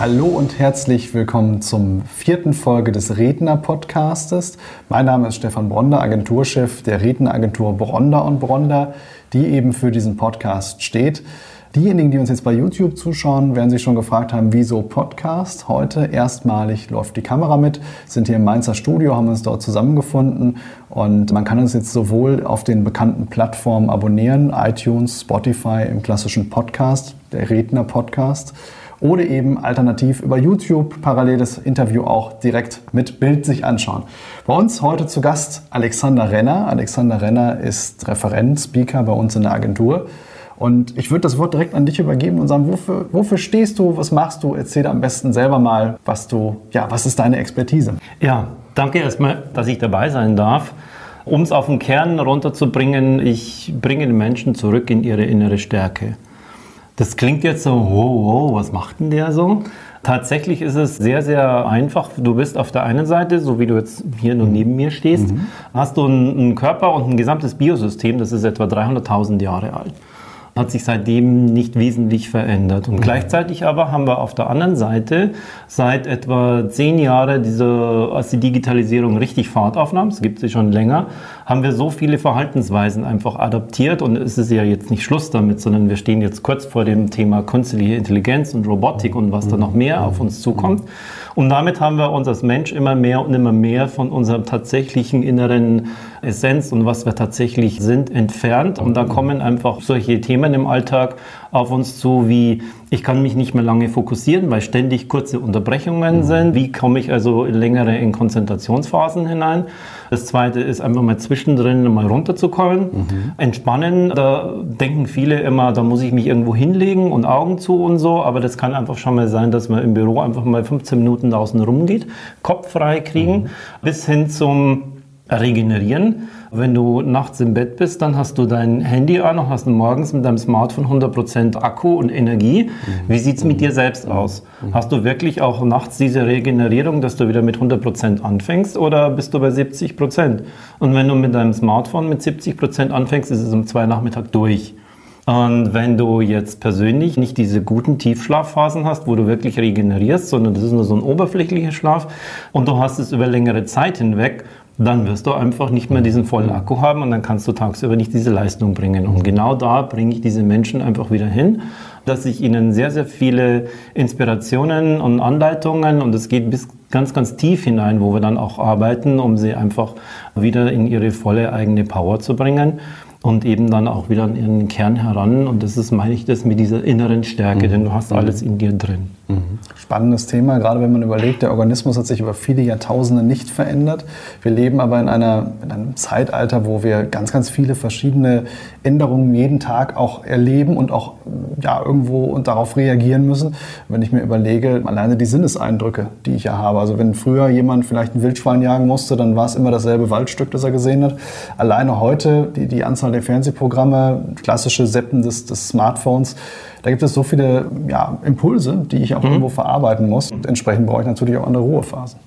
Hallo und herzlich willkommen zum vierten Folge des Redner-Podcastes. Mein Name ist Stefan Bronder, Agenturchef der Redneragentur Bronder und Bronder, die eben für diesen Podcast steht. Diejenigen, die uns jetzt bei YouTube zuschauen, werden sich schon gefragt haben, wieso Podcast? Heute erstmalig läuft die Kamera mit, sind hier im Mainzer Studio, haben uns dort zusammengefunden und man kann uns jetzt sowohl auf den bekannten Plattformen abonnieren, iTunes, Spotify im klassischen Podcast, der Redner-Podcast oder eben alternativ über YouTube parallel das Interview auch direkt mit Bild sich anschauen. Bei uns heute zu Gast Alexander Renner. Alexander Renner ist Referent, Speaker bei uns in der Agentur. Und ich würde das Wort direkt an dich übergeben und sagen, wofür, wofür stehst du, was machst du? Erzähl am besten selber mal, was du, ja, was ist deine Expertise? Ja, danke erstmal, dass ich dabei sein darf. Um es auf den Kern runterzubringen, ich bringe den Menschen zurück in ihre innere Stärke. Das klingt jetzt so, wow, wow, was macht denn der so? Tatsächlich ist es sehr, sehr einfach. Du bist auf der einen Seite, so wie du jetzt hier nur neben mir stehst, mhm. hast du einen Körper und ein gesamtes Biosystem, das ist etwa 300.000 Jahre alt hat sich seitdem nicht wesentlich verändert. Und mhm. gleichzeitig aber haben wir auf der anderen Seite seit etwa zehn Jahren, diese, als die Digitalisierung richtig Fahrt aufnahm, es gibt sie schon länger, haben wir so viele Verhaltensweisen einfach adaptiert und es ist ja jetzt nicht Schluss damit, sondern wir stehen jetzt kurz vor dem Thema künstliche Intelligenz und Robotik und was da noch mehr auf uns zukommt. Und damit haben wir uns als Mensch immer mehr und immer mehr von unserer tatsächlichen inneren Essenz und was wir tatsächlich sind entfernt. Und da kommen einfach solche Themen im Alltag auf uns zu, wie ich kann mich nicht mehr lange fokussieren, weil ständig kurze Unterbrechungen mhm. sind. Wie komme ich also längere in Konzentrationsphasen hinein? Das zweite ist einfach mal zwischendrin mal runterzukommen, mhm. entspannen. Da denken viele immer, da muss ich mich irgendwo hinlegen und Augen zu und so. Aber das kann einfach schon mal sein, dass man im Büro einfach mal 15 Minuten draußen rumgeht, Kopf frei kriegen, mhm. bis hin zum Regenerieren. Wenn du nachts im Bett bist, dann hast du dein Handy an und hast morgens mit deinem Smartphone 100% Akku und Energie. Mhm. Wie sieht es mit dir selbst aus? Hast du wirklich auch nachts diese Regenerierung, dass du wieder mit 100% anfängst oder bist du bei 70%? Und wenn du mit deinem Smartphone mit 70% anfängst, ist es um zwei Nachmittag durch. Und wenn du jetzt persönlich nicht diese guten Tiefschlafphasen hast, wo du wirklich regenerierst, sondern das ist nur so ein oberflächlicher Schlaf und du hast es über längere Zeit hinweg, dann wirst du einfach nicht mehr diesen vollen Akku haben und dann kannst du tagsüber nicht diese Leistung bringen. Und genau da bringe ich diese Menschen einfach wieder hin, dass ich ihnen sehr, sehr viele Inspirationen und Anleitungen und es geht bis ganz, ganz tief hinein, wo wir dann auch arbeiten, um sie einfach wieder in ihre volle eigene Power zu bringen und eben dann auch wieder an ihren Kern heran. Und das ist, meine ich, das mit dieser inneren Stärke, mhm. denn du hast alles in dir drin. Spannendes Thema, gerade wenn man überlegt, der Organismus hat sich über viele Jahrtausende nicht verändert. Wir leben aber in, einer, in einem Zeitalter, wo wir ganz, ganz viele verschiedene Änderungen jeden Tag auch erleben und auch ja, irgendwo und darauf reagieren müssen. Wenn ich mir überlege, alleine die Sinneseindrücke, die ich ja habe. Also wenn früher jemand vielleicht ein Wildschwein jagen musste, dann war es immer dasselbe Waldstück, das er gesehen hat. Alleine heute die, die Anzahl der Fernsehprogramme, klassische Seppen des, des Smartphones, da gibt es so viele ja, Impulse, die ich auch mhm. irgendwo verarbeiten muss. Und entsprechend brauche ich natürlich auch andere Ruhephasen.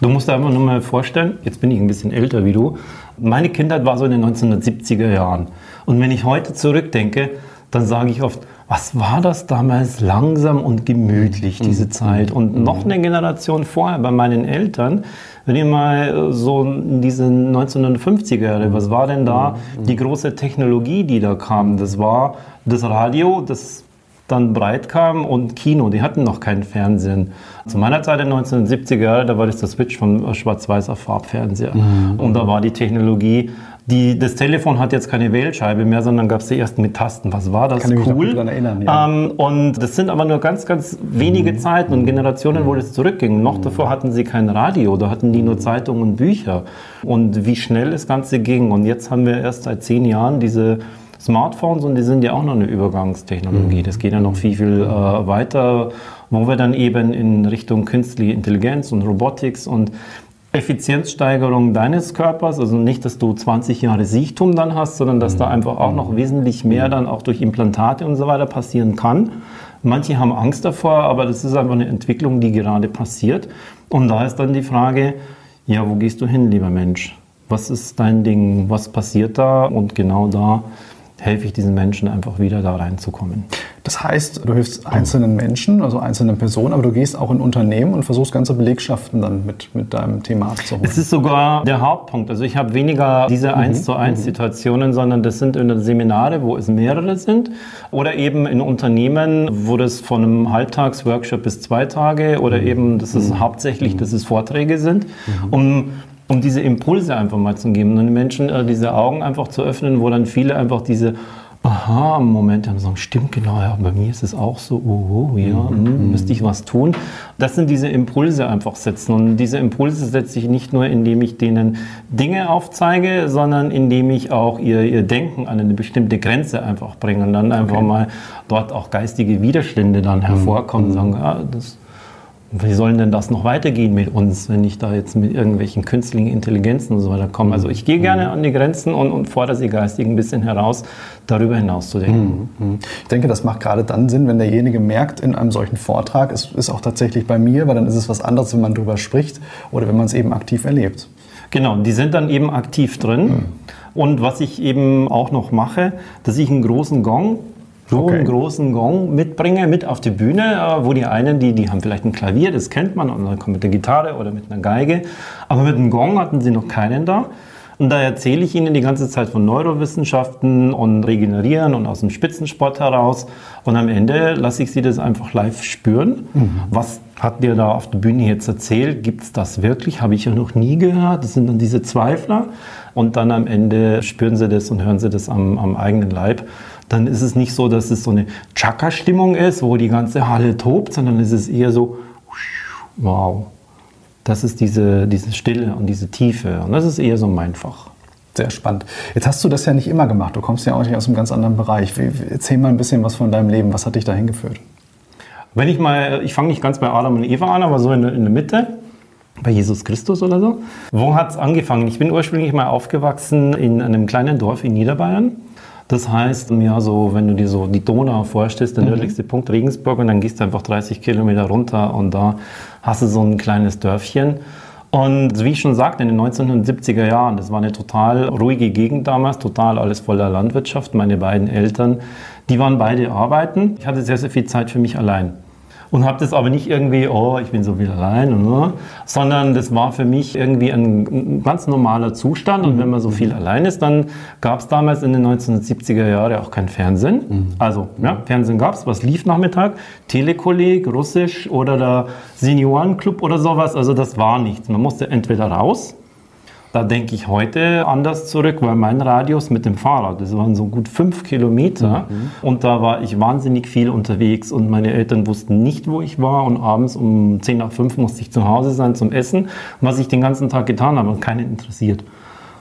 Du musst dir einfach nur mal vorstellen, jetzt bin ich ein bisschen älter wie du. Meine Kindheit war so in den 1970er Jahren. Und wenn ich heute zurückdenke, dann sage ich oft, was war das damals langsam und gemütlich, diese mhm. Zeit? Und mhm. noch eine Generation vorher bei meinen Eltern, wenn ihr mal so in diese 1950er Jahre, was war denn da mhm. die große Technologie, die da kam? Das war das Radio, das dann breit kam und Kino, die hatten noch keinen Fernsehen. Zu meiner Zeit in den 1970er Jahren, da war das der Switch von Schwarz-Weiß auf Farbfernseher. Mhm. Und da war die Technologie, die, das Telefon hat jetzt keine Wählscheibe mehr, sondern gab es die ersten mit Tasten. Was war das? Kann ich cool. Mich daran erinnern, ja. Ähm, und das sind aber nur ganz, ganz wenige mhm. Zeiten und Generationen, wo das zurückging. Noch mhm. davor hatten sie kein Radio, da hatten die nur Zeitungen und Bücher. Und wie schnell das Ganze ging. Und jetzt haben wir erst seit zehn Jahren diese Smartphones und die sind ja auch noch eine Übergangstechnologie. Mhm. Das geht ja noch viel, viel äh, weiter, wo wir dann eben in Richtung künstliche Intelligenz und Robotics und Effizienzsteigerung deines Körpers, also nicht, dass du 20 Jahre Siechtum dann hast, sondern dass da einfach auch noch wesentlich mehr dann auch durch Implantate und so weiter passieren kann. Manche haben Angst davor, aber das ist einfach eine Entwicklung, die gerade passiert. Und da ist dann die Frage, ja, wo gehst du hin, lieber Mensch? Was ist dein Ding? Was passiert da? Und genau da helfe ich diesen Menschen einfach wieder da reinzukommen. Das heißt, du hilfst einzelnen Menschen, also einzelnen Personen, aber du gehst auch in Unternehmen und versuchst ganze Belegschaften dann mit, mit deinem Thema abzuholen. Es ist sogar der Hauptpunkt. Also ich habe weniger diese mhm. 1 zu 1 mhm. Situationen, sondern das sind in Seminare, wo es mehrere sind oder eben in Unternehmen, wo das von einem Halbtagsworkshop bis zwei Tage oder mhm. eben, das ist mhm. hauptsächlich, dass es Vorträge sind, mhm. um um diese Impulse einfach mal zu geben und den Menschen äh, diese Augen einfach zu öffnen, wo dann viele einfach diese aha, Moment haben sagen, stimmt genau, ja, bei mir ist es auch so, oh, oh ja, mhm. mh, müsste ich was tun. Das sind diese Impulse einfach setzen und diese Impulse setze ich nicht nur, indem ich denen Dinge aufzeige, sondern indem ich auch ihr, ihr Denken an eine bestimmte Grenze einfach bringe und dann einfach okay. mal dort auch geistige Widerstände dann hervorkommen, mhm. sagen, ja, das wie sollen denn das noch weitergehen mit uns, wenn ich da jetzt mit irgendwelchen künstlichen Intelligenzen und so weiter komme? Also ich gehe gerne an die Grenzen und, und fordere sie geistig ein bisschen heraus, darüber hinaus zu denken. Mhm, mhm. Ich denke, das macht gerade dann Sinn, wenn derjenige merkt in einem solchen Vortrag, es ist auch tatsächlich bei mir, weil dann ist es was anderes, wenn man darüber spricht oder wenn man es eben aktiv erlebt. Genau, die sind dann eben aktiv drin. Mhm. Und was ich eben auch noch mache, dass ich einen großen Gong so okay. einen großen Gong mitbringe, mit auf die Bühne, äh, wo die einen, die, die haben vielleicht ein Klavier, das kennt man, und dann kommt mit der Gitarre oder mit einer Geige, aber mit einem Gong hatten sie noch keinen da. Und da erzähle ich Ihnen die ganze Zeit von Neurowissenschaften und Regenerieren und aus dem Spitzensport heraus. Und am Ende lasse ich Sie das einfach live spüren. Mhm. Was hat dir da auf der Bühne jetzt erzählt? Gibt es das wirklich? Habe ich ja noch nie gehört. Das sind dann diese Zweifler. Und dann am Ende spüren Sie das und hören Sie das am, am eigenen Leib dann ist es nicht so, dass es so eine Chaka-Stimmung ist, wo die ganze Halle tobt, sondern es ist eher so, wow, das ist diese, diese Stille und diese Tiefe. Und das ist eher so mein Fach. Sehr spannend. Jetzt hast du das ja nicht immer gemacht. Du kommst ja auch nicht aus einem ganz anderen Bereich. Erzähl mal ein bisschen was von deinem Leben. Was hat dich dahin geführt? Wenn ich mal, ich fange nicht ganz bei Adam und Eva an, aber so in, in der Mitte, bei Jesus Christus oder so. Wo hat es angefangen? Ich bin ursprünglich mal aufgewachsen in einem kleinen Dorf in Niederbayern. Das heißt, ja, so, wenn du dir so die Donau vorstellst, der mhm. nördlichste Punkt Regensburg, und dann gehst du einfach 30 Kilometer runter und da hast du so ein kleines Dörfchen. Und wie ich schon sagte, in den 1970er Jahren, das war eine total ruhige Gegend damals, total alles voller Landwirtschaft. Meine beiden Eltern, die waren beide arbeiten. Ich hatte sehr, sehr viel Zeit für mich allein und habe das aber nicht irgendwie, oh, ich bin so wieder allein, ne? sondern das war für mich irgendwie ein, ganz normaler Zustand. Und wenn man so viel allein ist, dann gab es damals in den 1970er Jahren auch kein Fernsehen. Mhm. Also, ja, Fernsehen gab es, was lief Nachmittag? Telekolleg, Russisch oder der Seniorenclub oder sowas. Also das war nichts. Man musste entweder raus da denke ich heute anders zurück, weil mein Radius mit dem Fahrrad, das waren so gut fünf Kilometer mhm. und da war ich wahnsinnig viel unterwegs und meine Eltern wussten nicht, wo ich war und abends um 10 nach 5 musste ich zu Hause sein zum Essen, was ich den ganzen Tag getan habe und keinen interessiert.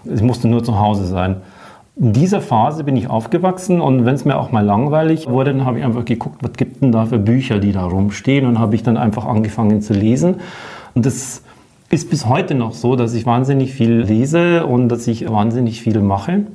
Ich musste nur zu Hause sein. In dieser Phase bin ich aufgewachsen und wenn es mir auch mal langweilig wurde, dann habe ich einfach geguckt, was gibt denn da für Bücher, die da rumstehen und habe ich dann einfach angefangen zu lesen. Und das ist bis heute noch so, dass ich wahnsinnig viel lese und dass ich wahnsinnig viel mache.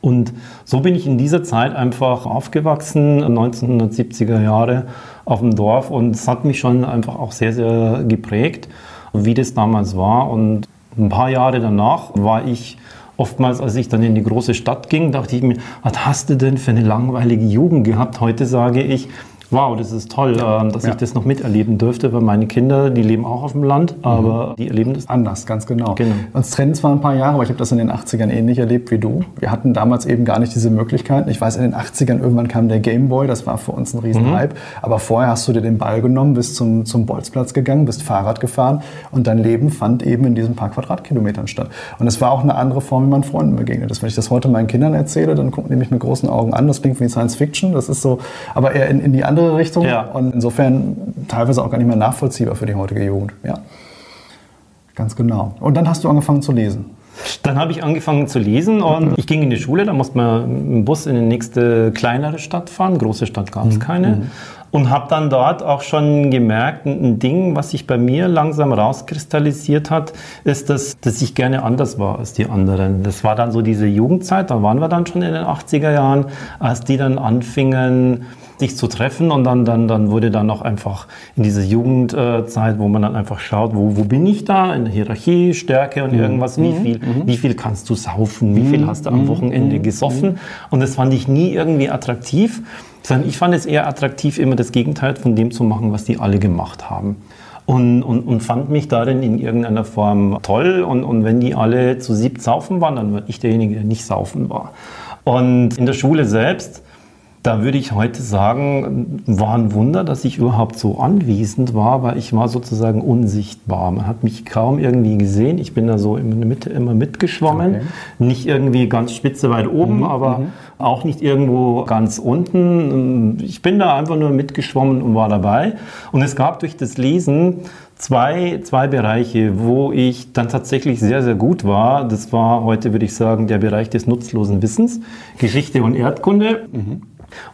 Und so bin ich in dieser Zeit einfach aufgewachsen, 1970er Jahre auf dem Dorf. Und es hat mich schon einfach auch sehr, sehr geprägt, wie das damals war. Und ein paar Jahre danach war ich oftmals, als ich dann in die große Stadt ging, dachte ich mir, was hast du denn für eine langweilige Jugend gehabt? Heute sage ich, Wow, das ist toll, ja. dass ja. ich das noch miterleben dürfte, weil meine Kinder, die leben auch auf dem Land, mhm. aber die erleben das anders, ganz genau. genau. Uns trennen zwar ein paar Jahre, aber ich habe das in den 80ern ähnlich erlebt wie du. Wir hatten damals eben gar nicht diese Möglichkeiten. Ich weiß, in den 80ern irgendwann kam der Gameboy, das war für uns ein Riesenhype. Mhm. Aber vorher hast du dir den Ball genommen, bist zum, zum Bolzplatz gegangen, bist Fahrrad gefahren und dein Leben fand eben in diesen paar Quadratkilometern statt. Und es war auch eine andere Form, wie man Freunden begegnet ist. Wenn ich das heute meinen Kindern erzähle, dann gucken die mich mit großen Augen an. Das klingt wie Science Fiction, das ist so, aber eher in, in die andere andere Richtung. Ja. Und insofern teilweise auch gar nicht mehr nachvollziehbar für die heutige Jugend. Ja. Ganz genau. Und dann hast du angefangen zu lesen. Dann habe ich angefangen zu lesen und ich ging in die Schule, da musste man im Bus in die nächste kleinere Stadt fahren, große Stadt gab es keine. Und habe dann dort auch schon gemerkt, ein Ding, was sich bei mir langsam rauskristallisiert hat, ist, dass, dass ich gerne anders war als die anderen. Das war dann so diese Jugendzeit, da waren wir dann schon in den 80er Jahren, als die dann anfingen, sich zu treffen und dann, dann, dann wurde dann auch einfach in dieser Jugendzeit, wo man dann einfach schaut, wo, wo bin ich da? In der Hierarchie, Stärke und irgendwas, wie viel, wie viel kannst du saufen, wie viel hast du am Wochenende gesoffen? Und das fand ich nie irgendwie attraktiv, sondern ich fand es eher attraktiv, immer das Gegenteil von dem zu machen, was die alle gemacht haben. Und, und, und fand mich darin in irgendeiner Form toll. Und, und wenn die alle zu siebt saufen waren, dann war ich derjenige, der nicht saufen war. Und in der Schule selbst da würde ich heute sagen, war ein Wunder, dass ich überhaupt so anwesend war, weil ich war sozusagen unsichtbar. Man hat mich kaum irgendwie gesehen. Ich bin da so in der Mitte immer mitgeschwommen. Okay. Nicht irgendwie ganz spitze weit oben, mhm, aber mhm. auch nicht irgendwo ganz unten. Ich bin da einfach nur mitgeschwommen und war dabei. Und es gab durch das Lesen zwei, zwei Bereiche, wo ich dann tatsächlich sehr, sehr gut war. Das war heute, würde ich sagen, der Bereich des nutzlosen Wissens, Geschichte und Erdkunde. Mhm.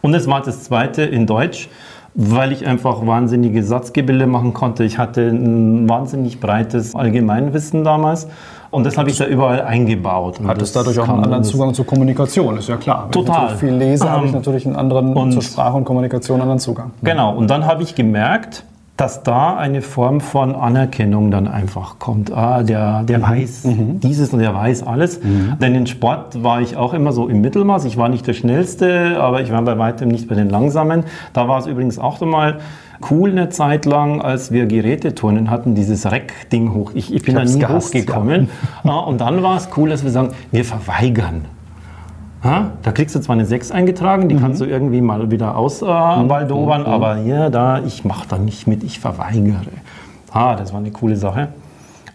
Und es war das zweite in Deutsch, weil ich einfach wahnsinnige Satzgebilde machen konnte. Ich hatte ein wahnsinnig breites Allgemeinwissen damals. Und das habe ich da überall eingebaut. Hat es dadurch auch einen anderen Zugang zur Kommunikation, ist ja klar. Wenn total. ich viel lese, habe ich ähm, natürlich einen anderen, und zur Sprache und Kommunikation einen anderen Zugang. Genau, und dann habe ich gemerkt, dass da eine Form von Anerkennung dann einfach kommt. Ah, der, der mhm. weiß mhm. dieses und der weiß alles. Mhm. Denn in Sport war ich auch immer so im Mittelmaß. Ich war nicht der Schnellste, aber ich war bei weitem nicht bei den Langsamen. Da war es übrigens auch mal cool eine Zeit lang, als wir Geräteturnen hatten, dieses Reck-Ding hoch. Ich, ich bin ich da nie gehasst, hochgekommen. Ja. Und dann war es cool, dass wir sagen, wir verweigern. Ha? Da kriegst du zwar eine 6 eingetragen, die mhm. kannst du irgendwie mal wieder ausbaldobern, äh, mhm. aber hier, da, ich mache da nicht mit, ich verweigere. Ah, das war eine coole Sache.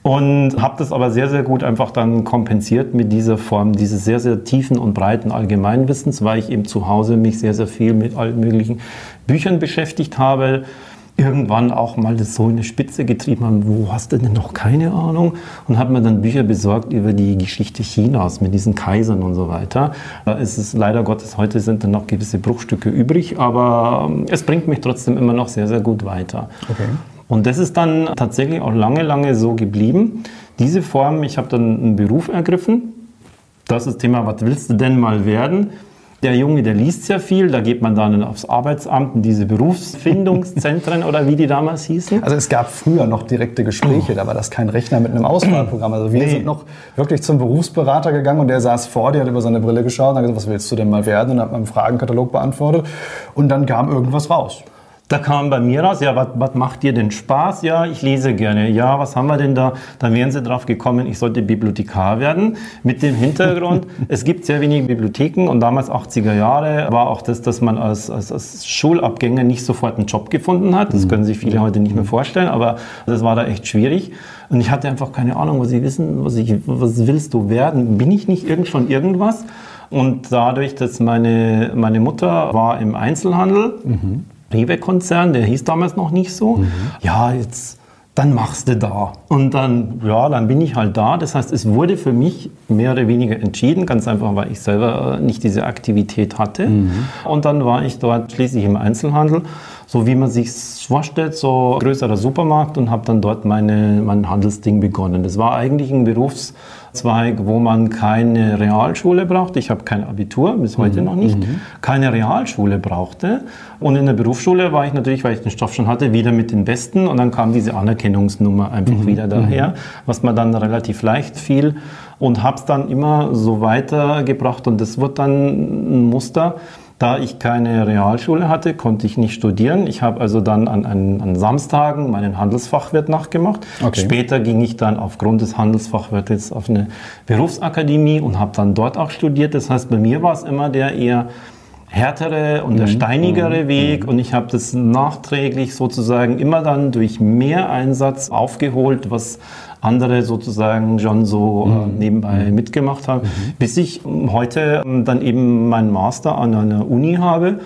Und habe das aber sehr, sehr gut einfach dann kompensiert mit dieser Form dieses sehr, sehr tiefen und breiten Allgemeinwissens, weil ich eben zu Hause mich sehr, sehr viel mit allen möglichen Büchern beschäftigt habe irgendwann auch mal das so in die Spitze getrieben haben, wo hast du denn noch keine Ahnung? Und habe mir dann Bücher besorgt über die Geschichte Chinas mit diesen Kaisern und so weiter. Ist es leider Gottes, heute sind dann noch gewisse Bruchstücke übrig, aber ähm, es bringt mich trotzdem immer noch sehr, sehr gut weiter. Okay. Und das ist dann tatsächlich auch lange, lange so geblieben. Diese Form, ich habe dann einen Beruf ergriffen. Das ist das Thema, was willst du denn mal werden? Der Junge, der liest sehr viel, da geht man dann aufs Arbeitsamt in diese Berufsfindungszentren oder wie die damals hießen. Also es gab früher noch direkte Gespräche, oh. da war das kein Rechner mit einem Auswahlprogramm. Also wir nee. sind noch wirklich zum Berufsberater gegangen und der saß vor dir, hat über seine Brille geschaut und hat gesagt, was willst du denn mal werden? Und hat einen Fragenkatalog beantwortet und dann kam irgendwas raus. Da kam bei mir raus, ja, was macht dir denn Spaß? Ja, ich lese gerne. Ja, was haben wir denn da? Dann wären sie drauf gekommen, ich sollte Bibliothekar werden. Mit dem Hintergrund, es gibt sehr wenige Bibliotheken und damals 80er Jahre war auch das, dass man als, als, als Schulabgänger nicht sofort einen Job gefunden hat. Das können sich viele heute nicht mehr vorstellen, aber das war da echt schwierig. Und ich hatte einfach keine Ahnung, was ich wissen, was, ich, was willst du werden? Bin ich nicht irgend schon irgendwas? Und dadurch, dass meine, meine Mutter war im Einzelhandel, mhm Rewe-Konzern, der hieß damals noch nicht so. Mhm. Ja, jetzt, dann machst du da. Und dann, ja, dann bin ich halt da. Das heißt, es wurde für mich mehr oder weniger entschieden, ganz einfach, weil ich selber nicht diese Aktivität hatte. Mhm. Und dann war ich dort schließlich im Einzelhandel, so wie man sich vorstellt, so größerer Supermarkt und habe dann dort meine, mein Handelsding begonnen. Das war eigentlich ein Berufs- Zweig, wo man keine Realschule brauchte. Ich habe kein Abitur, bis heute mhm. noch nicht. Mhm. Keine Realschule brauchte. Und in der Berufsschule war ich natürlich, weil ich den Stoff schon hatte, wieder mit den Besten. Und dann kam diese Anerkennungsnummer einfach mhm. wieder daher, mhm. was mir dann relativ leicht fiel. Und habe es dann immer so weitergebracht. Und das wird dann ein Muster da ich keine Realschule hatte, konnte ich nicht studieren. Ich habe also dann an, an, an, Samstagen meinen Handelsfachwirt nachgemacht. Okay. Später ging ich dann aufgrund des Handelsfachwirtes auf eine Berufsakademie und habe dann dort auch studiert. Das heißt, bei mir war es immer der eher härtere und der mhm. steinigere mhm. Weg mhm. und ich habe das nachträglich sozusagen immer dann durch mehr Einsatz aufgeholt, was andere sozusagen schon so äh, mhm. nebenbei mhm. mitgemacht haben, mhm. bis ich heute ähm, dann eben meinen Master an einer Uni habe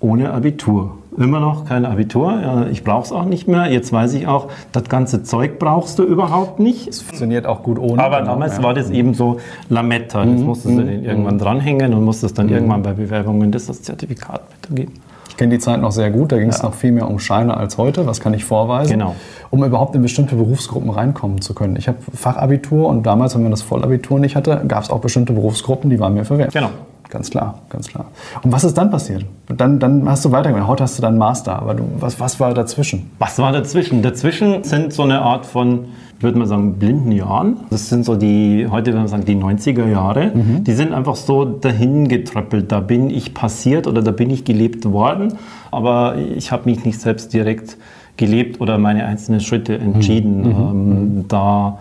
ohne Abitur. Immer noch kein Abitur. Ich brauche es auch nicht mehr. Jetzt weiß ich auch, das ganze Zeug brauchst du überhaupt nicht. Es funktioniert auch gut ohne. Aber damals ja. war das eben so Lametta. Das mhm. musstest du mhm. irgendwann dranhängen und musstest dann mhm. irgendwann bei Bewerbungen das als Zertifikat weitergeben. Ich kenne die Zeit noch sehr gut, da ging es ja. noch viel mehr um Scheine als heute, was kann ich vorweisen, genau. um überhaupt in bestimmte Berufsgruppen reinkommen zu können. Ich habe Fachabitur und damals, wenn man das Vollabitur nicht hatte, gab es auch bestimmte Berufsgruppen, die waren mir verwehrt. Genau. Ganz klar, ganz klar. Und was ist dann passiert? Dann, dann hast du weitergemacht. Heute hast du deinen Master. Aber du, was, was war dazwischen? Was war dazwischen? Dazwischen sind so eine Art von ich würde mal sagen, blinden Jahren. Das sind so die, heute würde man sagen, die 90er Jahre. Mhm. Die sind einfach so dahin getröppelt. Da bin ich passiert oder da bin ich gelebt worden. Aber ich habe mich nicht selbst direkt gelebt oder meine einzelnen Schritte entschieden. Mhm. Ähm, mhm. da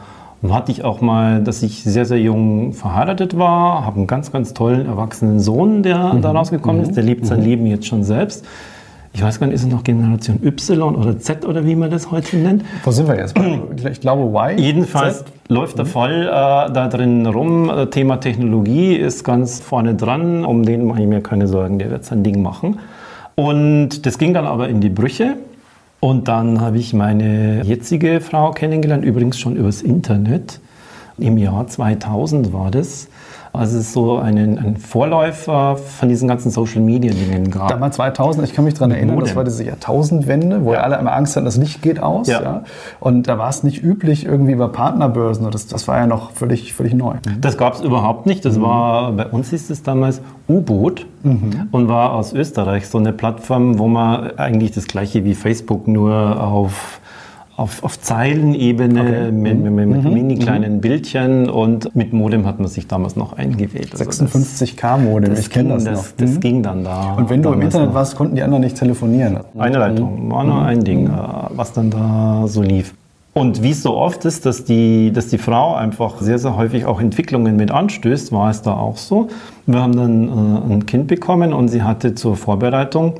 hatte ich auch mal, dass ich sehr, sehr jung verheiratet war, habe einen ganz, ganz tollen erwachsenen Sohn, der mhm. da rausgekommen ist. Der lebt sein mhm. Leben jetzt schon selbst ich weiß gar nicht, ist es noch Generation Y oder Z oder wie man das heute nennt? Wo sind wir jetzt? Ich glaube Y. Jedenfalls Z? läuft der mhm. Fall äh, da drin rum. Äh, Thema Technologie ist ganz vorne dran. Um den mache ich mir keine Sorgen, der wird sein Ding machen. Und das ging dann aber in die Brüche. Und dann habe ich meine jetzige Frau kennengelernt, übrigens schon übers Internet. Im Jahr 2000 war das. Also es ist so ein, ein Vorläufer von diesen ganzen Social-Media-Dingen gab. Damals 2000, ich kann mich daran erinnern, das war diese Jahrtausendwende, wo ja. alle immer Angst hatten, das Licht geht aus. Ja. ja. Und da war es nicht üblich irgendwie über Partnerbörsen. Das, das war ja noch völlig, völlig neu. Das gab es überhaupt nicht. Das mhm. war, bei uns hieß es damals U-Boot mhm. und war aus Österreich so eine Plattform, wo man eigentlich das gleiche wie Facebook nur auf auf, auf Zeilenebene okay. mit, mit, mit mhm. mini kleinen mhm. Bildchen und mit Modem hat man sich damals noch eingewählt. 56K also Modem, ich kenne das, das. Das mhm. ging dann da. Und wenn du im Internet noch. warst, konnten die anderen nicht telefonieren? Eine Leitung, mhm. war nur ein Ding, mhm. äh, was dann da so lief. Und wie es so oft ist, dass die, dass die Frau einfach sehr, sehr häufig auch Entwicklungen mit anstößt, war es da auch so. Wir haben dann äh, ein Kind bekommen und sie hatte zur Vorbereitung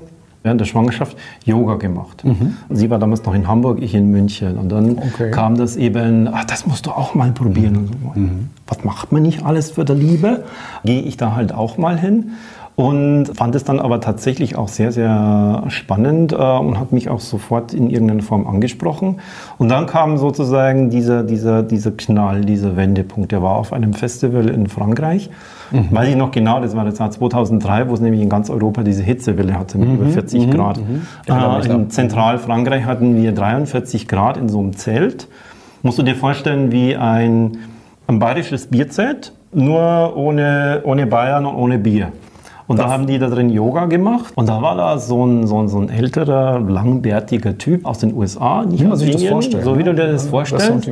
während der Schwangerschaft Yoga gemacht. Mhm. Sie war damals noch in Hamburg, ich in München. Und dann okay. kam das eben, ach, das musst du auch mal probieren. Mhm. So. Was macht man nicht alles für die Liebe? Gehe ich da halt auch mal hin. Und fand es dann aber tatsächlich auch sehr, sehr spannend äh, und hat mich auch sofort in irgendeiner Form angesprochen. Und dann kam sozusagen dieser, dieser, dieser Knall, dieser Wendepunkt. Der war auf einem Festival in Frankreich. Mhm. Weiß ich noch genau, das war das Jahr 2003, wo es nämlich in ganz Europa diese Hitzewelle hatte mit mhm. über 40 mhm. Grad. Mhm. Äh, in Zentralfrankreich hatten wir 43 Grad in so einem Zelt. Musst du dir vorstellen, wie ein, ein bayerisches Bierzelt, nur ohne, ohne Bayern und ohne Bier. Und das da haben die da drin Yoga gemacht. Und da war da so ein, so ein, so ein älterer, langbärtiger Typ aus den USA, nicht aus Indien, so wie du dir das vorstellst.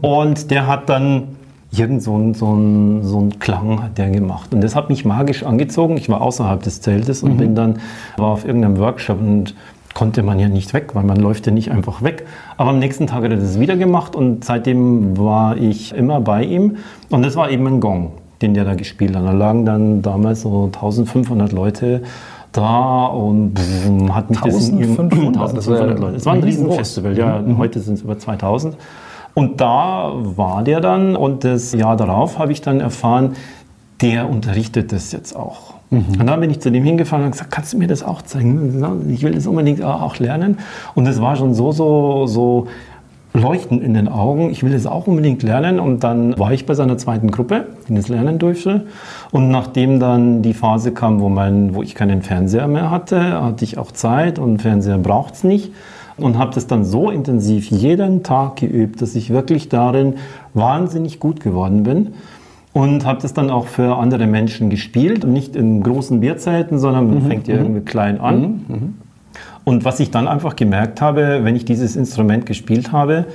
Und der hat dann irgend so ein, so, ein, so ein Klang hat der gemacht. Und das hat mich magisch angezogen. Ich war außerhalb des Zeltes und mhm. bin dann, war auf irgendeinem Workshop und konnte man ja nicht weg, weil man läuft ja nicht einfach weg. Aber am nächsten Tag hat er das wieder gemacht und seitdem war ich immer bei ihm. Und das war eben ein Gong, den der da gespielt hat. Da lagen dann damals so 1500 Leute da und pff, hat mich 1500? das in 1500 Leute. Es war ein Riesenfestival, ja. Mhm. Heute sind es über 2000. Und da war der dann und das Jahr darauf habe ich dann erfahren, der unterrichtet das jetzt auch. Mhm. Und dann bin ich zu dem hingefahren und gesagt, kannst du mir das auch zeigen? Ich will das unbedingt auch lernen. Und es war schon so, so, so leuchtend in den Augen. Ich will das auch unbedingt lernen. Und dann war ich bei seiner zweiten Gruppe, die das lernen durfte. Und nachdem dann die Phase kam, wo, mein, wo ich keinen Fernseher mehr hatte, hatte ich auch Zeit und Fernseher braucht es nicht und habe das dann so intensiv jeden Tag geübt, dass ich wirklich darin wahnsinnig gut geworden bin und habe das dann auch für andere Menschen gespielt und nicht in großen Bierzelten, sondern man mhm. fängt ja mhm. irgendwie klein an. Mhm. mhm. Und was ich dann einfach gemerkt habe, wenn ich dieses Instrument gespielt habe,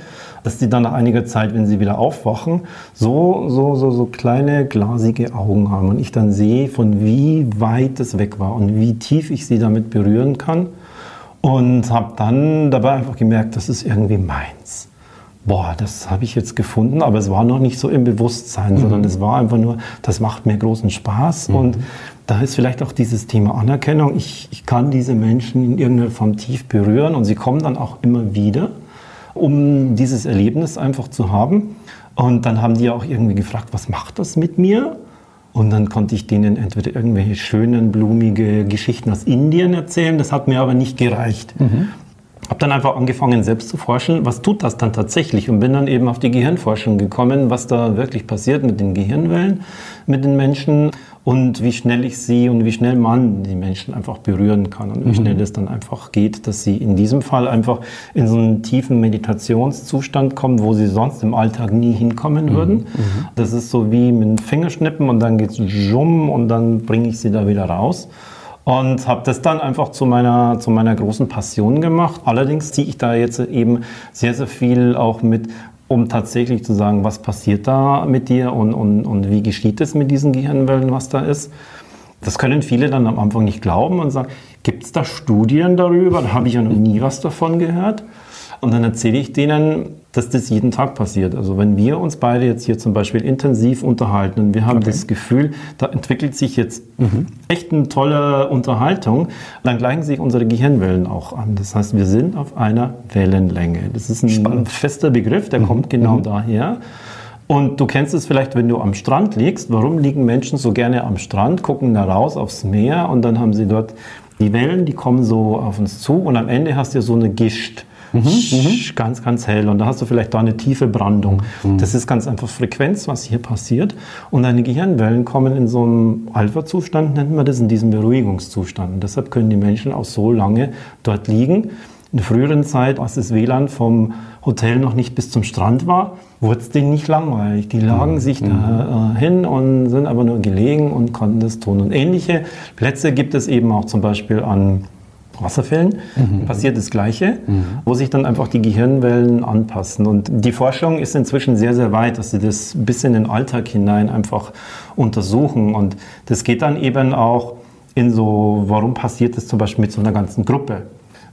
dass die dann nach einiger Zeit, wenn sie wieder aufwachen, so, so, so, so kleine glasige Augen haben und ich dann sehe, von wie weit es weg war und wie tief ich sie damit berühren kann. Und habe dann dabei einfach gemerkt, das ist irgendwie meins. Boah, das habe ich jetzt gefunden, aber es war noch nicht so im Bewusstsein, mhm. sondern es war einfach nur, das macht mir großen Spaß. Mhm. Und da ist vielleicht auch dieses Thema Anerkennung. Ich, ich kann diese Menschen in irgendeiner Form tief berühren und sie kommen dann auch immer wieder, um dieses Erlebnis einfach zu haben. Und dann haben die auch irgendwie gefragt, was macht das mit mir? Und dann konnte ich denen entweder irgendwelche schönen, blumige Geschichten aus Indien erzählen. Das hat mir aber nicht gereicht. Mhm. Habe dann einfach angefangen, selbst zu forschen, was tut das dann tatsächlich und bin dann eben auf die Gehirnforschung gekommen, was da wirklich passiert mit den Gehirnwellen, mit den Menschen und wie schnell ich sie und wie schnell man die Menschen einfach berühren kann und wie mhm. schnell es dann einfach geht, dass sie in diesem Fall einfach in so einen tiefen Meditationszustand kommen, wo sie sonst im Alltag nie hinkommen mhm. würden. Mhm. Das ist so wie mit dem Fingerschnippen und dann geht es jum und dann bringe ich sie da wieder raus und habe das dann einfach zu meiner, zu meiner großen Passion gemacht. Allerdings ziehe ich da jetzt eben sehr, sehr viel auch mit, um tatsächlich zu sagen, was passiert da mit dir und, und, und wie geschieht es mit diesen Gehirnwellen, was da ist. Das können viele dann am Anfang nicht glauben und sagen, gibt es da Studien darüber? Da habe ich ja noch nie was davon gehört. Und dann erzähle ich denen, dass das jeden Tag passiert. Also wenn wir uns beide jetzt hier zum Beispiel intensiv unterhalten und wir haben okay. das Gefühl, da entwickelt sich jetzt mhm. echt eine tolle Unterhaltung, dann gleichen sich unsere Gehirnwellen auch an. Das heißt, wir sind auf einer Wellenlänge. Das ist ein Spannend. fester Begriff, der mhm. kommt genau mhm. daher. Und du kennst es vielleicht, wenn du am Strand liegst. Warum liegen Menschen so gerne am Strand, gucken da raus aufs Meer und dann haben sie dort die Wellen, die kommen so auf uns zu und am Ende hast du so eine Gischt. Mhm, mhm, ganz, ganz hell. Und da hast du vielleicht da eine tiefe Brandung. Mhm. Das ist ganz einfach Frequenz, was hier passiert. Und deine Gehirnwellen kommen in so einem Alpha-Zustand, nennt man das, in diesem Beruhigungszustand. Und deshalb können die Menschen auch so lange dort liegen. In der früheren Zeit, als das WLAN vom Hotel noch nicht bis zum Strand war, wurde es denen nicht langweilig. Die lagen mhm. sich da mhm. äh, hin und sind aber nur gelegen und konnten das tun. Und ähnliche Plätze gibt es eben auch zum Beispiel an Wasserfällen mhm. passiert das Gleiche, mhm. wo sich dann einfach die Gehirnwellen anpassen. Und die Forschung ist inzwischen sehr, sehr weit, dass sie das bis in den Alltag hinein einfach untersuchen. Und das geht dann eben auch in so, warum passiert das zum Beispiel mit so einer ganzen Gruppe?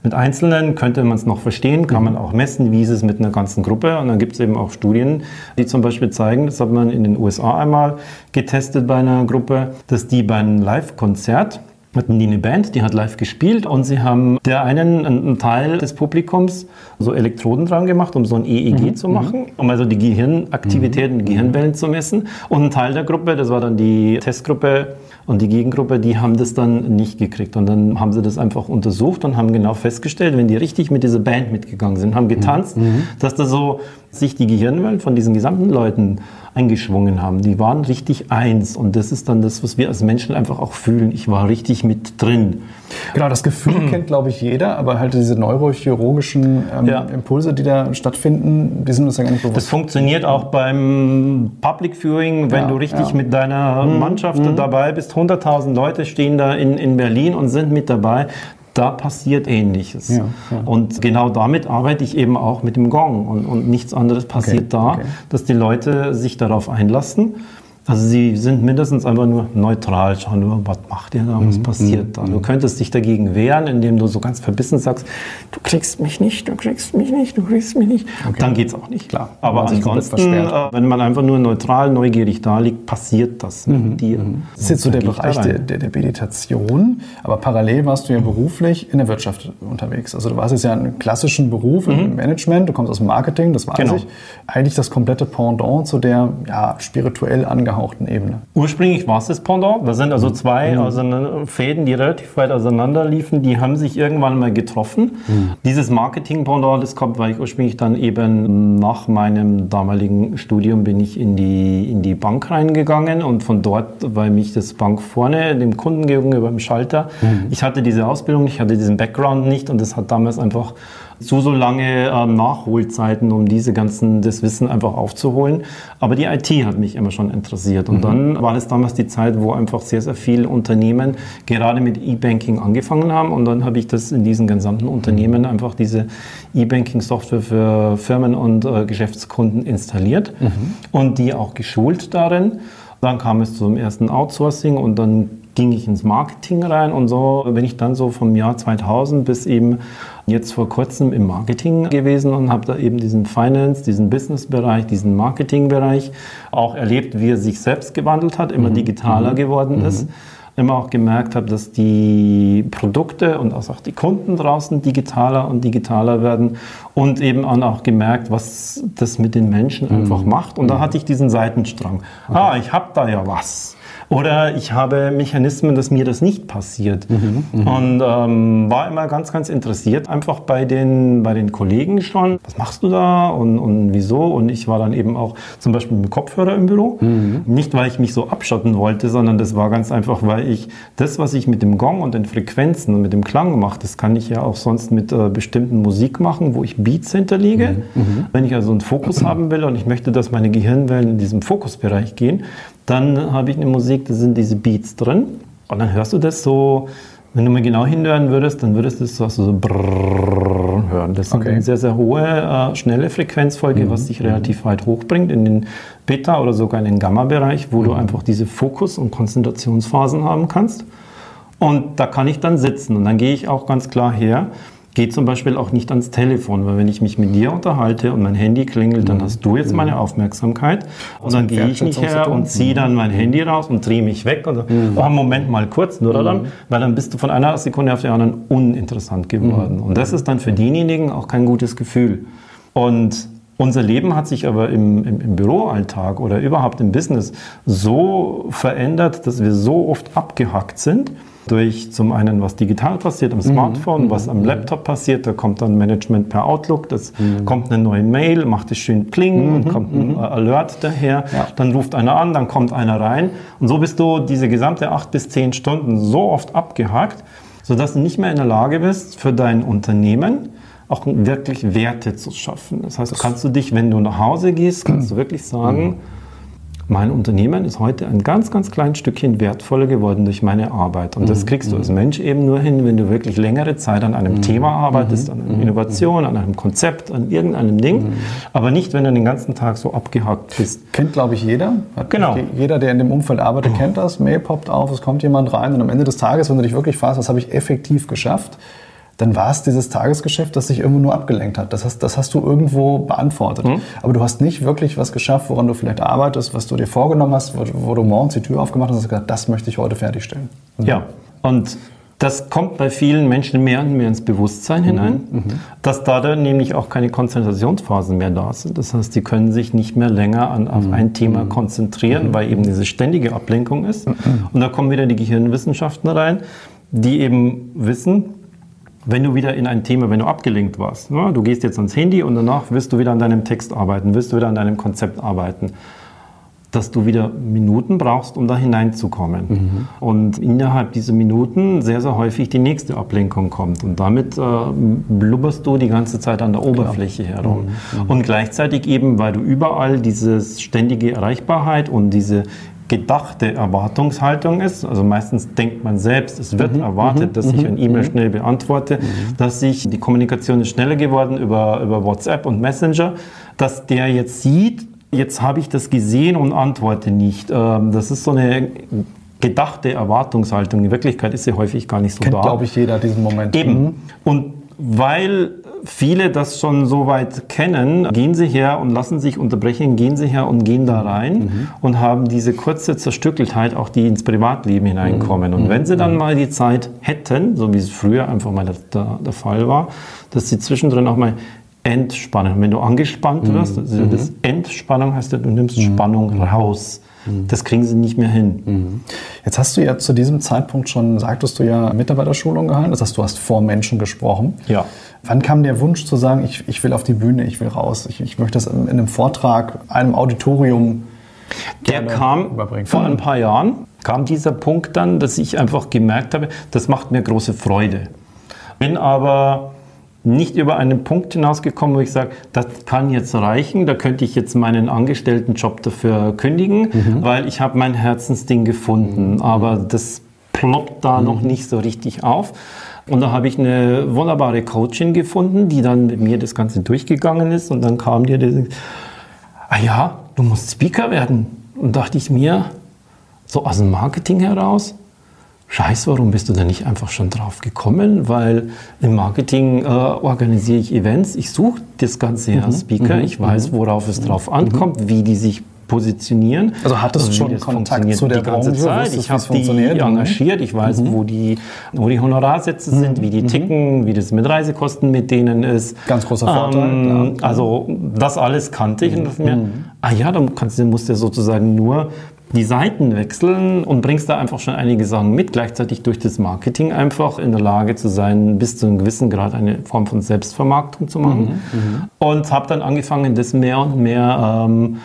Mit Einzelnen könnte man es noch verstehen, kann man auch messen, wie ist es mit einer ganzen Gruppe. Und dann gibt es eben auch Studien, die zum Beispiel zeigen, das hat man in den USA einmal getestet bei einer Gruppe, dass die bei einem Live-Konzert, hatten die eine Band, die hat live gespielt und sie haben der einen einen Teil des Publikums so Elektroden dran gemacht, um so ein EEG mhm. zu machen, mhm. um also die Gehirnaktivitäten, mhm. Gehirnwellen zu messen. Und ein Teil der Gruppe, das war dann die Testgruppe und die Gegengruppe, die haben das dann nicht gekriegt. Und dann haben sie das einfach untersucht und haben genau festgestellt, wenn die richtig mit dieser Band mitgegangen sind, haben getanzt, mhm. mhm. dass da so sich die Gehirnwellen von diesen gesamten Leuten eingeschwungen haben. Die waren richtig eins und das ist dann das, was wir als Menschen einfach auch fühlen. Ich war richtig mit drin. Genau, das Gefühl kennt, glaube ich, jeder, aber halt diese neurochirurgischen ähm, ja. Impulse, die da stattfinden, die sind uns ja gar nicht bewusst. Das funktioniert auch beim Public Viewing, wenn ja, du richtig ja. mit deiner mhm. Mannschaft mhm. dabei bist. 100.000 Leute stehen da in, in Berlin und sind mit dabei da passiert Ähnliches. Ja, ja. Und genau damit arbeite ich eben auch mit dem Gong. Und, und nichts anderes passiert okay, da, okay. dass die Leute sich darauf einlassen also sie sind mindestens einfach nur neutral, schauen nur, was macht ihr da, was mhm. passiert mhm. da. Du könntest dich dagegen wehren, indem du so ganz verbissen sagst, du kriegst mich nicht, du kriegst mich nicht, du kriegst mich nicht. Okay. Dann geht es auch nicht. Klar. Aber ansonsten, äh, wenn man einfach nur neutral, neugierig da liegt, passiert das mhm. mit dir. Mhm. Das ist jetzt so der Bereich der, der, der, Meditation, aber parallel warst du ja beruflich in der Wirtschaft unterwegs. Also du warst jetzt ja einen klassischen Beruf im mhm. Management, du kommst aus dem Marketing, das weiß genau. ich. Eigentlich das komplette Pendant zu der ja, spirituell angehauchten Ebene. Ursprünglich war es das Pendant. Das sind also mhm. zwei Fäden, die relativ weit auseinander liefen. Die haben sich irgendwann mal getroffen. Mhm. Dieses Marketing-Pendant, das kommt, weil ich ursprünglich dann eben nach meinem damaligen Studium bin ich in die, in die Bank reingegangen und von dort, weil mich das Bank vorne dem Kunden gegenüber im Schalter, mhm. ich hatte diese Ausbildung, ich hatte diesen Background nicht und das hat damals einfach so, so lange ähm, Nachholzeiten, um diese ganzen, das Wissen einfach aufzuholen. Aber die IT hat mich immer schon interessiert. Und mhm. dann war es damals die Zeit, wo einfach sehr, sehr viele Unternehmen gerade mit E-Banking angefangen haben. Und dann habe ich das in diesen gesamten Unternehmen einfach diese E-Banking-Software für Firmen und äh, Geschäftskunden installiert mhm. und die auch geschult darin. Dann kam es zum ersten Outsourcing und dann ging ich ins Marketing rein und so bin ich dann so vom Jahr 2000 bis eben jetzt vor kurzem im Marketing gewesen und habe da eben diesen Finance, diesen Business-Bereich, diesen Marketing-Bereich auch erlebt, wie er sich selbst gewandelt hat, immer mhm. digitaler mhm. geworden mhm. ist. Immer auch gemerkt habe, dass die Produkte und auch die Kunden draußen digitaler und digitaler werden und eben auch gemerkt, was das mit den Menschen mhm. einfach macht. Und da mhm. hatte ich diesen Seitenstrang. Okay. Ah, ich habe da ja was. Oder ich habe Mechanismen, dass mir das nicht passiert. Mhm, und ähm, war immer ganz, ganz interessiert, einfach bei den, bei den Kollegen schon, was machst du da und, und wieso? Und ich war dann eben auch zum Beispiel mit dem Kopfhörer im Büro. Mhm. Nicht, weil ich mich so abschotten wollte, sondern das war ganz einfach, weil ich das, was ich mit dem Gong und den Frequenzen und mit dem Klang mache, das kann ich ja auch sonst mit äh, bestimmten Musik machen, wo ich Beats hinterlege. Mhm, Wenn ich also einen Fokus haben will und ich möchte, dass meine Gehirnwellen in diesem Fokusbereich gehen, dann habe ich eine Musik, da sind diese Beats drin. Und dann hörst du das so, wenn du mal genau hinhören würdest, dann würdest du das so, so brrrr hören. Das ist Okay. eine sehr, sehr hohe, äh, schnelle Frequenzfolge, was dich relativ weit hochbringt in den Beta- oder sogar in den Gamma-Bereich, wo du einfach diese Fokus- und Konzentrationsphasen haben kannst. Und da kann ich dann sitzen und dann gehe ich auch ganz klar her. Gehe zum Beispiel auch nicht ans Telefon, weil wenn ich mich mit dir unterhalte und mein Handy klingelt, dann hast du jetzt meine Aufmerksamkeit. Und dann mit gehe ich nicht her und ziehe dann mein Handy raus und drehe mich weg. Und so, oh, Moment mal kurz, nur dann, weil dann bist du von einer Sekunde auf die andere uninteressant geworden. Und das ist dann für denjenigen auch kein gutes Gefühl. Und unser Leben hat sich aber im, im, im Büroalltag oder überhaupt im Business so verändert, dass wir so oft abgehackt sind. Durch zum einen, was digital passiert am Smartphone, was am Laptop passiert, da kommt dann Management per Outlook, das kommt eine neue Mail, macht es schön klingen und kommt ein Alert daher, Ja. dann ruft einer an, dann kommt einer rein. Und so bist du diese gesamte acht bis zehn Stunden so oft abgehakt, sodass du nicht mehr in der Lage bist, für dein Unternehmen auch wirklich Werte zu schaffen. Das heißt, kannst du dich, wenn du nach Hause gehst, kannst du wirklich sagen, mein Unternehmen ist heute ein ganz, ganz kleines Stückchen wertvoller geworden durch meine Arbeit. Und das kriegst du als Mensch eben nur hin, wenn du wirklich längere Zeit an einem Thema arbeitest, an einer Innovation, an einem Konzept, an irgendeinem Ding. Aber nicht, wenn du den ganzen Tag so abgehakt bist. Kennt, glaube ich, jeder. Hat Genau. Jeder, der in dem Umfeld arbeitet, kennt das. Mail poppt auf, es kommt jemand rein und am Ende des Tages, wenn du dich wirklich fragst, was habe ich effektiv geschafft, dann war es dieses Tagesgeschäft, das sich irgendwo nur abgelenkt hat. Das hast, das hast du irgendwo beantwortet. Mhm. Aber du hast nicht wirklich was geschafft, woran du vielleicht arbeitest, was du dir vorgenommen hast, wo, wo du morgens die Tür aufgemacht hast und hast gesagt, das möchte ich heute fertigstellen. Ja, und das kommt bei vielen Menschen mehr und mehr ins Bewusstsein hinein, dass da dann nämlich auch keine Konzentrationsphasen mehr da sind. Das heißt, die können sich nicht mehr länger an, auf ein Thema konzentrieren, weil eben diese ständige Ablenkung ist. Und da kommen wieder die Gehirnwissenschaften rein, die eben wissen, wenn du wieder in ein Thema, wenn du abgelenkt warst, ne, du gehst jetzt ans Handy und danach wirst du wieder an deinem Text arbeiten, wirst du wieder an deinem Konzept arbeiten, dass du wieder Minuten brauchst, um da hineinzukommen. Und innerhalb dieser Minuten sehr, sehr häufig die nächste Ablenkung kommt. Und damit äh, blubberst du die ganze Zeit an der Oberfläche herum. Und gleichzeitig eben, weil du überall diese ständige Erreichbarkeit und diese gedachte Erwartungshaltung ist. Also meistens denkt man selbst, es wird erwartet, dass ich ein E-Mail schnell beantworte, dass ich, die Kommunikation ist schneller geworden über, über WhatsApp und Messenger, dass der jetzt sieht, jetzt habe ich das gesehen und antworte nicht. Ähm, Das ist so eine gedachte Erwartungshaltung. In Wirklichkeit ist sie häufig gar nicht so Kennt, da. glaube ich, jeder diesen Moment. Eben. Und weil viele das schon so weit kennen, gehen sie her und lassen sich unterbrechen, gehen sie her und gehen da rein und haben diese kurze Zerstückeltheit, auch die ins Privatleben hineinkommen. Und wenn sie dann mal die Zeit hätten, so wie es früher einfach mal der, der, der Fall war, dass sie zwischendrin auch mal entspannen. Wenn du angespannt wirst, also das Entspannung heißt ja, du nimmst Spannung raus. Das kriegen sie nicht mehr hin. Jetzt hast du ja zu diesem Zeitpunkt schon, sagtest du ja, Mitarbeiterschulung gehalten. Das heißt, du hast vor Menschen gesprochen. Ja. Wann kam der Wunsch zu sagen, ich, ich will auf die Bühne, ich will raus, ich, ich möchte das in, in einem Vortrag, einem Auditorium Der kam überbringen? vor ein paar Jahren, kam dieser Punkt dann, dass ich einfach gemerkt habe, das macht mir große Freude. Bin aber nicht über einen Punkt hinausgekommen, wo ich sage, das kann jetzt reichen, da könnte ich jetzt meinen Angestelltenjob dafür kündigen, weil ich habe mein Herzensding gefunden, aber das ploppt da noch nicht so richtig auf. Und da habe ich eine wunderbare Coachin gefunden, die dann mit mir das Ganze durchgegangen ist. Und dann kam dir diese, ah ja, du musst Speaker werden. Und dachte ich mir, so aus dem Marketing heraus, Scheiß, warum bist du da nicht einfach schon drauf gekommen? Weil im Marketing äh, organisiere ich Events, ich suche das Ganze ja Speaker, ich weiß, worauf es drauf ankommt, wie die sich positionieren. Also hattest du wie schon das Kontakt zu der die ganze Branche, Zeit. Ich habe die? Mhm. engagiert, ich weiß, wo, die, wo die Honorarsätze sind, wie die ticken, wie das mit Reisekosten mit denen ist. Ganz großer Vorteil, Ähm, also das alles kannte ich und dachte mir, ah ja, dann kannst du, musst du sozusagen nur die Seiten wechseln und bringst da einfach schon einige Sachen mit, gleichzeitig durch das Marketing einfach in der Lage zu sein, bis zu einem gewissen Grad eine Form von Selbstvermarktung zu machen. Mhm, und habe dann angefangen, das mehr und mehr ähm,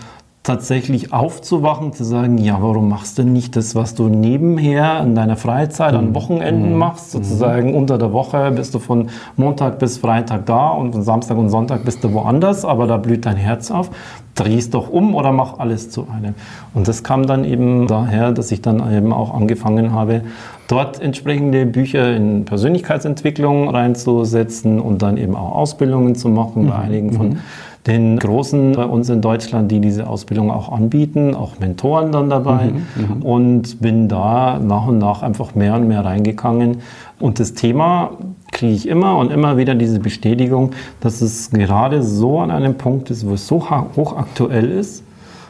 tatsächlich aufzuwachen, zu sagen, ja, warum machst du nicht das, was du nebenher in deiner Freizeit an mhm. Wochenenden mhm. machst, sozusagen unter der Woche bist du von Montag bis Freitag da und von Samstag und Sonntag bist du woanders, aber da blüht dein Herz auf. Drehst doch um oder mach alles zu einem. Und das kam dann eben daher, dass ich dann eben auch angefangen habe, dort entsprechende Bücher in Persönlichkeitsentwicklung reinzusetzen und dann eben auch Ausbildungen zu machen bei mhm. einigen von den Großen bei uns in Deutschland, die diese Ausbildung auch anbieten, auch Mentoren dann dabei mhm, mhm, und bin da nach und nach einfach mehr und mehr reingegangen. Und das Thema kriege ich immer und immer wieder diese Bestätigung, dass es gerade so an einem Punkt ist, wo es so hochaktuell ist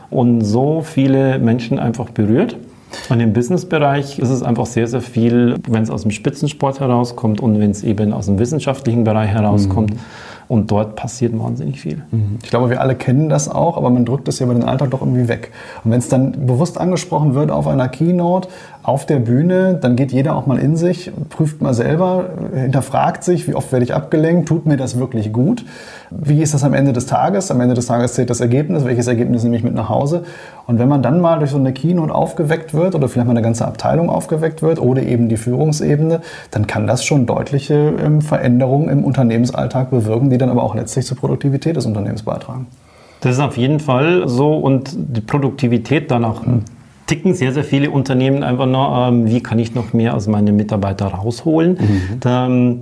und so viele Menschen einfach berührt. Und im Businessbereich ist es einfach sehr, sehr viel, wenn es aus dem Spitzensport herauskommt und wenn es eben aus dem wissenschaftlichen Bereich herauskommt. Mhm. Und dort passiert wahnsinnig viel. Mhm. Ich glaube, wir alle kennen das auch, aber man drückt es ja über den Alltag doch irgendwie weg. Und wenn es dann bewusst angesprochen wird auf einer Keynote, auf der Bühne, dann geht jeder auch mal in sich, prüft mal selber, hinterfragt sich, wie oft werde ich abgelenkt, tut mir das wirklich gut? Wie ist das am Ende des Tages? Am Ende des Tages zählt das Ergebnis, welches Ergebnis nehme ich mit nach Hause? Und wenn man dann mal durch so eine Keynote aufgeweckt wird oder vielleicht mal eine ganze Abteilung aufgeweckt wird oder eben die Führungsebene, dann kann das schon deutliche ähm, Veränderungen im Unternehmensalltag bewirken, die dann aber auch letztlich zur Produktivität des Unternehmens beitragen. Das ist auf jeden Fall so und die Produktivität dann auch mhm ticken sehr, sehr viele Unternehmen einfach nur, ähm, wie kann ich noch mehr aus meinen Mitarbeitern rausholen. Mhm. Da, ähm,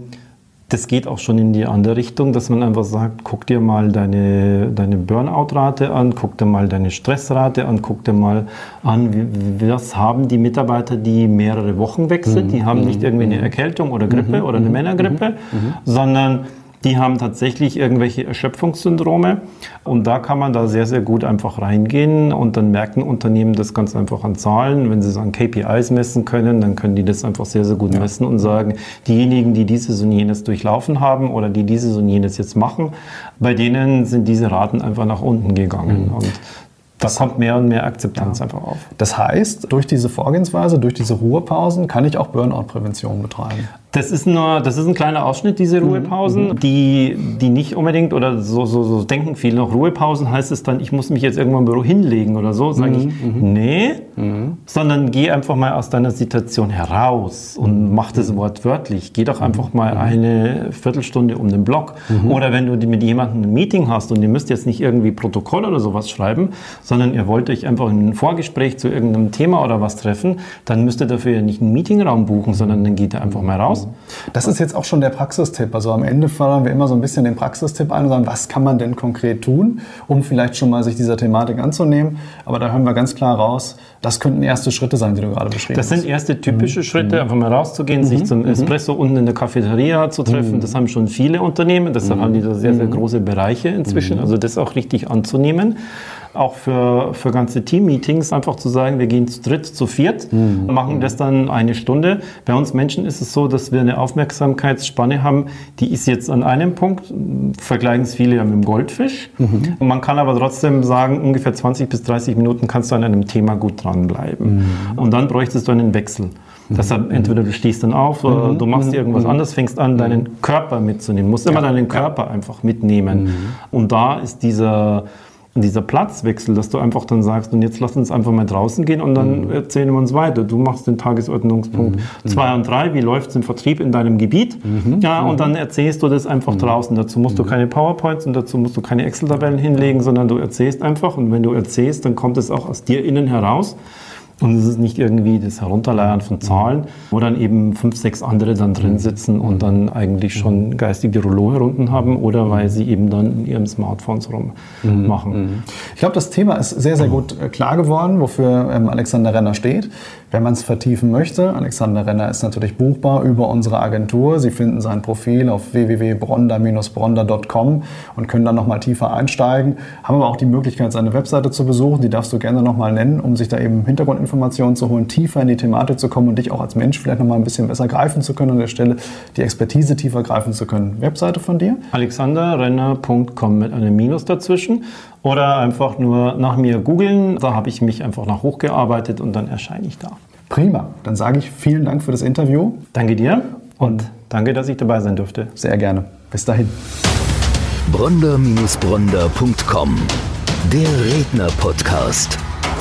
das geht auch schon in die andere Richtung, dass man einfach sagt, guck dir mal deine, deine Burnout-Rate an, guck dir mal deine Stressrate an, guck dir mal an, was haben die Mitarbeiter, die mehrere Wochen wechseln. Mhm. Die haben nicht irgendwie eine mhm. Erkältung oder Grippe mhm. oder eine mhm. Männergrippe, mhm. sondern die haben tatsächlich irgendwelche Erschöpfungssyndrome und da kann man da sehr, sehr gut einfach reingehen und dann merken Unternehmen das ganz einfach an Zahlen. Wenn sie es an KPIs messen können, dann können die das einfach sehr, sehr gut ja. messen und sagen, diejenigen, die dieses und jenes durchlaufen haben oder die dieses und jenes jetzt machen, bei denen sind diese Raten einfach nach unten gegangen. Mhm. Und da kommt mehr und mehr Akzeptanz ja. einfach auf. Das heißt, durch diese Vorgehensweise, durch diese Ruhepausen kann ich auch Burnout-Prävention betreiben. Das ist, nur, das ist ein kleiner Ausschnitt, diese mhm. Ruhepausen, mhm. die, die nicht unbedingt, oder so, so, so denken viele noch, Ruhepausen heißt es dann, ich muss mich jetzt irgendwann im Büro hinlegen oder so. Sage mhm. ich, mhm. nee, mhm. sondern geh einfach mal aus deiner Situation heraus und mach das wortwörtlich. Geh doch einfach mal eine Viertelstunde um den Block. Oder wenn du mit jemandem ein Meeting hast und ihr müsst jetzt nicht irgendwie Protokoll oder sowas schreiben, sondern ihr wollt euch einfach ein Vorgespräch zu irgendeinem Thema oder was treffen, dann müsst ihr dafür ja nicht einen Meetingraum buchen, sondern dann geht ihr einfach mal raus das ist jetzt auch schon der Praxistipp. Also am Ende fördern wir immer so ein bisschen den Praxistipp ein und sagen, was kann man denn konkret tun, um vielleicht schon mal sich dieser Thematik anzunehmen. Aber da hören wir ganz klar raus, das könnten erste Schritte sein, die du gerade beschrieben hast. Das sind erste typische mhm. Schritte, einfach mal rauszugehen, mhm. sich zum mhm. Espresso unten in der Cafeteria zu treffen. Mhm. Das haben schon viele Unternehmen, deshalb mhm. haben die da sehr, sehr mhm. große Bereiche inzwischen. Also das auch richtig anzunehmen auch für, für ganze Team-Meetings einfach zu sagen, wir gehen zu dritt, zu viert, mhm. machen das dann eine Stunde. Bei uns Menschen ist es so, dass wir eine Aufmerksamkeitsspanne haben, die ist jetzt an einem Punkt, vergleichen es viele ja mit dem Goldfisch. Mhm. Und man kann aber trotzdem sagen, ungefähr 20 bis 30 Minuten kannst du an einem Thema gut dranbleiben. Mhm. Und dann bräuchtest du einen Wechsel. Mhm. Deshalb, entweder du stehst dann auf, mhm. du machst mhm. irgendwas mhm. anderes, fängst an, deinen Körper mitzunehmen. Du musst immer deinen Körper einfach mitnehmen. Und da ist dieser dieser Platzwechsel, dass du einfach dann sagst, und jetzt lass uns einfach mal draußen gehen und dann mhm. erzählen wir uns weiter. Du machst den Tagesordnungspunkt 2 mhm. und 3, wie läuft es im Vertrieb in deinem Gebiet? Mhm. Ja, und dann erzählst du das einfach mhm. draußen. Dazu musst du mhm. keine PowerPoints und dazu musst du keine Excel-Tabellen hinlegen, sondern du erzählst einfach und wenn du erzählst, dann kommt es auch aus dir innen heraus. Und es ist nicht irgendwie das Herunterleiern von Zahlen, wo dann eben fünf, sechs andere dann drin mhm. sitzen und dann eigentlich schon geistige Rouleau herunten haben oder weil sie eben dann in ihrem Smartphones rummachen. Mhm. Ich glaube, das Thema ist sehr, sehr gut äh, klar geworden, wofür ähm, Alexander Renner steht. Wenn man es vertiefen möchte, Alexander Renner ist natürlich buchbar über unsere Agentur. Sie finden sein Profil auf www.bronda-bronda.com und können dann nochmal tiefer einsteigen. Haben aber auch die Möglichkeit, seine Webseite zu besuchen. Die darfst du gerne nochmal nennen, um sich da eben Hintergrund Hintergrundinformationen zu holen, tiefer in die Thematik zu kommen und dich auch als Mensch vielleicht noch mal ein bisschen besser greifen zu können an der Stelle, die Expertise tiefer greifen zu können. Webseite von dir? alexanderrenner.com mit einem Minus dazwischen oder einfach nur nach mir googeln. Da habe ich mich einfach nach hochgearbeitet und dann erscheine ich da. Prima. Dann sage ich vielen Dank für das Interview. Danke dir und danke, dass ich dabei sein durfte. Sehr gerne. Bis dahin. Bronder-Bronder.com Der Redner-Podcast.